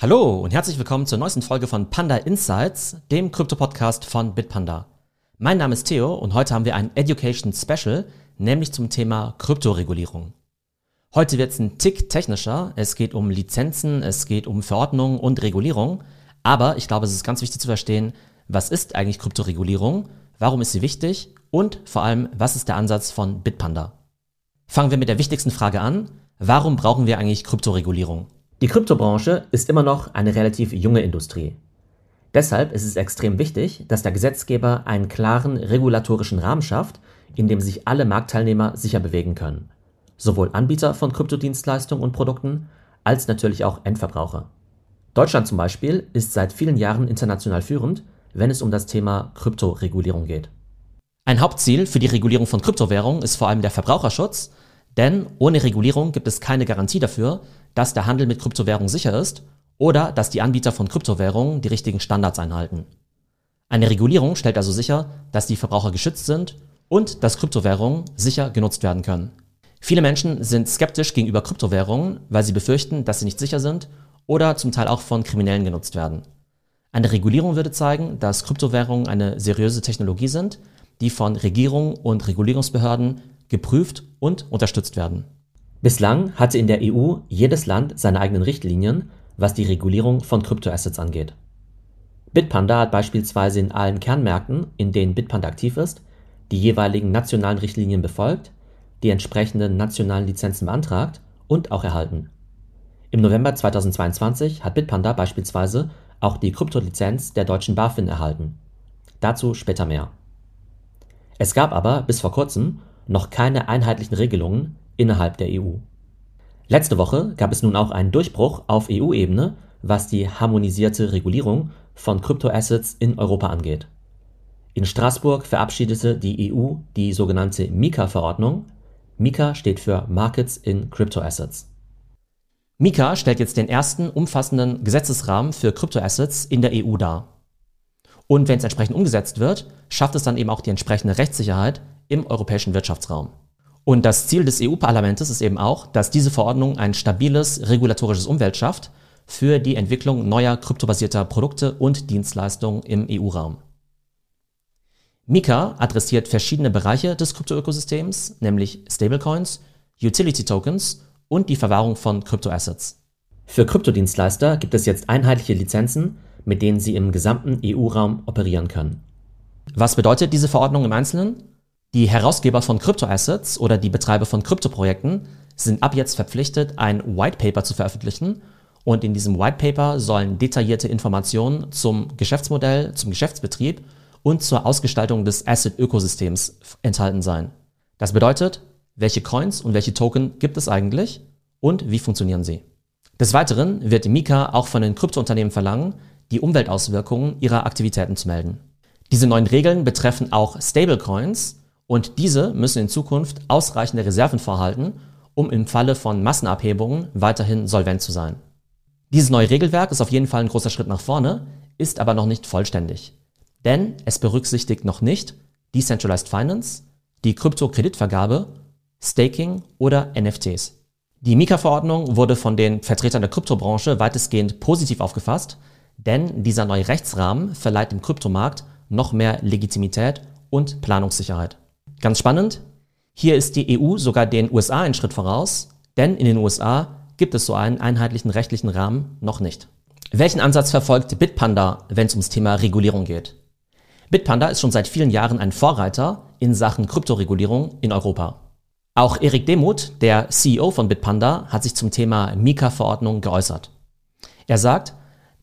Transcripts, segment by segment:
Hallo und herzlich willkommen zur neuesten Folge von Panda Insights, dem Krypto-Podcast von Bitpanda. Mein Name ist Theo und heute haben wir ein Education Special, nämlich zum Thema Kryptoregulierung. Heute wird es ein Tick technischer. Es geht um Lizenzen, es geht um Verordnungen und Regulierung. Aber ich glaube, es ist ganz wichtig zu verstehen, was ist eigentlich Kryptoregulierung, warum ist sie wichtig und vor allem, was ist der Ansatz von Bitpanda. Fangen wir mit der wichtigsten Frage an. Warum brauchen wir eigentlich Kryptoregulierung? Die Kryptobranche ist immer noch eine relativ junge Industrie. Deshalb ist es extrem wichtig, dass der Gesetzgeber einen klaren regulatorischen Rahmen schafft, in dem sich alle Marktteilnehmer sicher bewegen können. Sowohl Anbieter von Kryptodienstleistungen und Produkten als natürlich auch Endverbraucher. Deutschland zum Beispiel ist seit vielen Jahren international führend, wenn es um das Thema Kryptoregulierung geht. Ein Hauptziel für die Regulierung von Kryptowährungen ist vor allem der Verbraucherschutz denn ohne Regulierung gibt es keine Garantie dafür, dass der Handel mit Kryptowährungen sicher ist oder dass die Anbieter von Kryptowährungen die richtigen Standards einhalten. Eine Regulierung stellt also sicher, dass die Verbraucher geschützt sind und dass Kryptowährungen sicher genutzt werden können. Viele Menschen sind skeptisch gegenüber Kryptowährungen, weil sie befürchten, dass sie nicht sicher sind oder zum Teil auch von Kriminellen genutzt werden. Eine Regulierung würde zeigen, dass Kryptowährungen eine seriöse Technologie sind, die von Regierungen und Regulierungsbehörden geprüft und unterstützt werden. Bislang hatte in der EU jedes Land seine eigenen Richtlinien, was die Regulierung von Kryptoassets angeht. Bitpanda hat beispielsweise in allen Kernmärkten, in denen Bitpanda aktiv ist, die jeweiligen nationalen Richtlinien befolgt, die entsprechenden nationalen Lizenzen beantragt und auch erhalten. Im November 2022 hat Bitpanda beispielsweise auch die Kryptolizenz der deutschen BaFin erhalten. Dazu später mehr. Es gab aber bis vor kurzem noch keine einheitlichen Regelungen innerhalb der EU. Letzte Woche gab es nun auch einen Durchbruch auf EU-Ebene, was die harmonisierte Regulierung von Kryptoassets in Europa angeht. In Straßburg verabschiedete die EU die sogenannte MiCA-Verordnung. MiCA steht für Markets in Cryptoassets. MiCA stellt jetzt den ersten umfassenden Gesetzesrahmen für Kryptoassets in der EU dar. Und wenn es entsprechend umgesetzt wird, schafft es dann eben auch die entsprechende Rechtssicherheit im europäischen Wirtschaftsraum. Und das Ziel des EU-Parlaments ist eben auch, dass diese Verordnung ein stabiles regulatorisches Umfeld schafft für die Entwicklung neuer kryptobasierter Produkte und Dienstleistungen im EU-Raum. Mika adressiert verschiedene Bereiche des Kryptoökosystems, nämlich Stablecoins, Utility Tokens und die Verwahrung von Kryptoassets. Für Kryptodienstleister gibt es jetzt einheitliche Lizenzen, mit denen sie im gesamten EU-Raum operieren können. Was bedeutet diese Verordnung im Einzelnen? Die Herausgeber von Kryptoassets oder die Betreiber von Kryptoprojekten sind ab jetzt verpflichtet, ein White Paper zu veröffentlichen und in diesem White Paper sollen detaillierte Informationen zum Geschäftsmodell, zum Geschäftsbetrieb und zur Ausgestaltung des Asset-Ökosystems enthalten sein. Das bedeutet, welche Coins und welche Token gibt es eigentlich und wie funktionieren sie. Des Weiteren wird Mika auch von den Kryptounternehmen verlangen, die Umweltauswirkungen ihrer Aktivitäten zu melden. Diese neuen Regeln betreffen auch Stablecoins, und diese müssen in Zukunft ausreichende Reserven vorhalten, um im Falle von Massenabhebungen weiterhin solvent zu sein. Dieses neue Regelwerk ist auf jeden Fall ein großer Schritt nach vorne, ist aber noch nicht vollständig. Denn es berücksichtigt noch nicht Decentralized Finance, die Kryptokreditvergabe, Staking oder NFTs. Die Mika-Verordnung wurde von den Vertretern der Kryptobranche weitestgehend positiv aufgefasst, denn dieser neue Rechtsrahmen verleiht dem Kryptomarkt noch mehr Legitimität und Planungssicherheit. Ganz spannend, hier ist die EU sogar den USA einen Schritt voraus, denn in den USA gibt es so einen einheitlichen rechtlichen Rahmen noch nicht. Welchen Ansatz verfolgt Bitpanda, wenn es ums Thema Regulierung geht? Bitpanda ist schon seit vielen Jahren ein Vorreiter in Sachen Kryptoregulierung in Europa. Auch Erik Demuth, der CEO von Bitpanda, hat sich zum Thema Mika-Verordnung geäußert. Er sagt,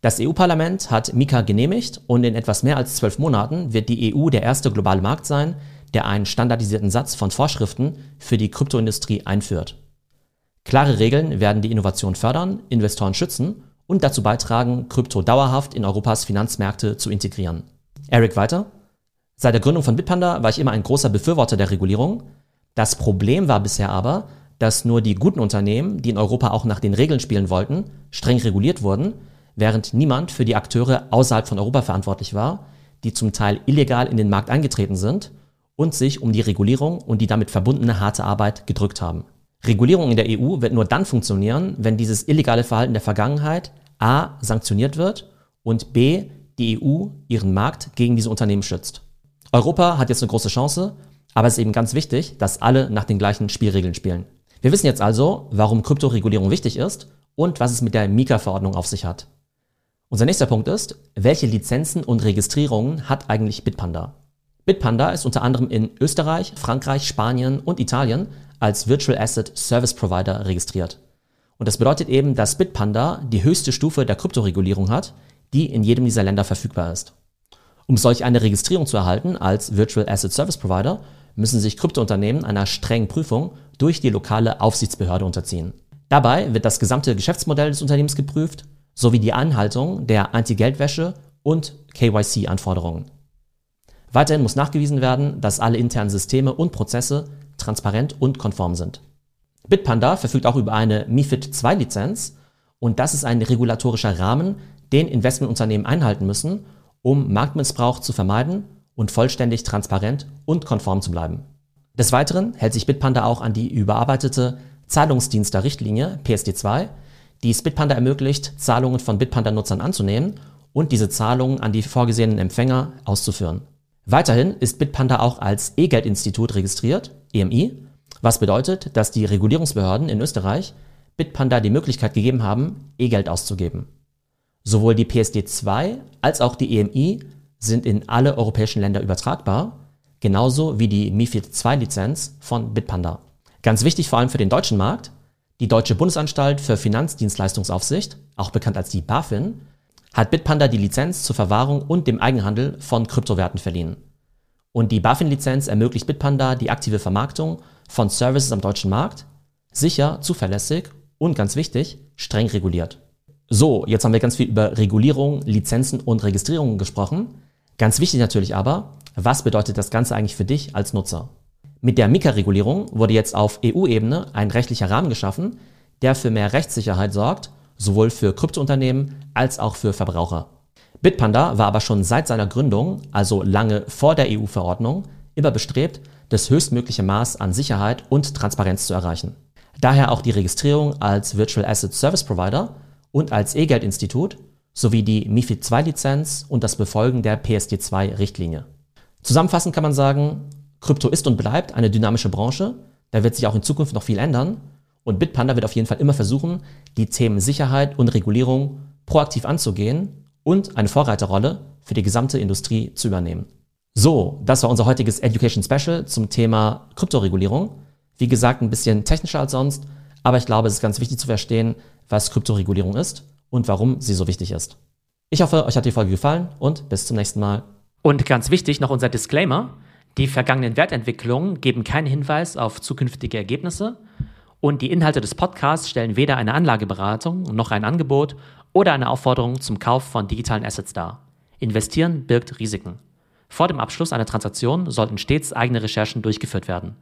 das EU-Parlament hat Mika genehmigt und in etwas mehr als zwölf Monaten wird die EU der erste globale Markt sein, der einen standardisierten Satz von Vorschriften für die Kryptoindustrie einführt. Klare Regeln werden die Innovation fördern, Investoren schützen und dazu beitragen, Krypto dauerhaft in Europas Finanzmärkte zu integrieren. Eric weiter. Seit der Gründung von Bitpanda war ich immer ein großer Befürworter der Regulierung. Das Problem war bisher aber, dass nur die guten Unternehmen, die in Europa auch nach den Regeln spielen wollten, streng reguliert wurden, während niemand für die Akteure außerhalb von Europa verantwortlich war, die zum Teil illegal in den Markt eingetreten sind und sich um die Regulierung und die damit verbundene harte Arbeit gedrückt haben. Regulierung in der EU wird nur dann funktionieren, wenn dieses illegale Verhalten der Vergangenheit a. sanktioniert wird und b. die EU ihren Markt gegen diese Unternehmen schützt. Europa hat jetzt eine große Chance, aber es ist eben ganz wichtig, dass alle nach den gleichen Spielregeln spielen. Wir wissen jetzt also, warum Kryptoregulierung wichtig ist und was es mit der Mika-Verordnung auf sich hat. Unser nächster Punkt ist, welche Lizenzen und Registrierungen hat eigentlich Bitpanda? Bitpanda ist unter anderem in Österreich, Frankreich, Spanien und Italien als Virtual Asset Service Provider registriert. Und das bedeutet eben, dass Bitpanda die höchste Stufe der Kryptoregulierung hat, die in jedem dieser Länder verfügbar ist. Um solch eine Registrierung zu erhalten als Virtual Asset Service Provider, müssen sich Kryptounternehmen einer strengen Prüfung durch die lokale Aufsichtsbehörde unterziehen. Dabei wird das gesamte Geschäftsmodell des Unternehmens geprüft, sowie die Einhaltung der Anti-Geldwäsche und KYC-Anforderungen. Weiterhin muss nachgewiesen werden, dass alle internen Systeme und Prozesse transparent und konform sind. Bitpanda verfügt auch über eine MIFID II-Lizenz und das ist ein regulatorischer Rahmen, den Investmentunternehmen einhalten müssen, um Marktmissbrauch zu vermeiden und vollständig transparent und konform zu bleiben. Des Weiteren hält sich Bitpanda auch an die überarbeitete Zahlungsdienster-Richtlinie PSD2, die es Bitpanda ermöglicht, Zahlungen von Bitpanda-Nutzern anzunehmen und diese Zahlungen an die vorgesehenen Empfänger auszuführen. Weiterhin ist Bitpanda auch als E-Geld-Institut registriert, EMI, was bedeutet, dass die Regulierungsbehörden in Österreich Bitpanda die Möglichkeit gegeben haben, E-Geld auszugeben. Sowohl die PSD2 als auch die EMI sind in alle europäischen Länder übertragbar, genauso wie die MIFID II-Lizenz von Bitpanda. Ganz wichtig vor allem für den deutschen Markt, die Deutsche Bundesanstalt für Finanzdienstleistungsaufsicht, auch bekannt als die BaFin, hat Bitpanda die Lizenz zur Verwahrung und dem Eigenhandel von Kryptowerten verliehen. Und die BaFin-Lizenz ermöglicht Bitpanda die aktive Vermarktung von Services am deutschen Markt, sicher, zuverlässig und ganz wichtig, streng reguliert. So, jetzt haben wir ganz viel über Regulierung, Lizenzen und Registrierungen gesprochen. Ganz wichtig natürlich aber, was bedeutet das Ganze eigentlich für dich als Nutzer? Mit der Mika-Regulierung wurde jetzt auf EU-Ebene ein rechtlicher Rahmen geschaffen, der für mehr Rechtssicherheit sorgt, sowohl für Kryptounternehmen als auch für Verbraucher. Bitpanda war aber schon seit seiner Gründung, also lange vor der EU-Verordnung, immer bestrebt, das höchstmögliche Maß an Sicherheit und Transparenz zu erreichen. Daher auch die Registrierung als Virtual Asset Service Provider und als E-Geld-Institut sowie die MIFID II-Lizenz und das Befolgen der PSD2-Richtlinie. Zusammenfassend kann man sagen, Krypto ist und bleibt eine dynamische Branche, da wird sich auch in Zukunft noch viel ändern und Bitpanda wird auf jeden Fall immer versuchen, die Themen Sicherheit und Regulierung proaktiv anzugehen und eine Vorreiterrolle für die gesamte Industrie zu übernehmen. So, das war unser heutiges Education Special zum Thema Kryptoregulierung. Wie gesagt, ein bisschen technischer als sonst, aber ich glaube, es ist ganz wichtig zu verstehen, was Kryptoregulierung ist und warum sie so wichtig ist. Ich hoffe, euch hat die Folge gefallen und bis zum nächsten Mal. Und ganz wichtig noch unser Disclaimer. Die vergangenen Wertentwicklungen geben keinen Hinweis auf zukünftige Ergebnisse und die Inhalte des Podcasts stellen weder eine Anlageberatung noch ein Angebot oder eine Aufforderung zum Kauf von digitalen Assets dar. Investieren birgt Risiken. Vor dem Abschluss einer Transaktion sollten stets eigene Recherchen durchgeführt werden.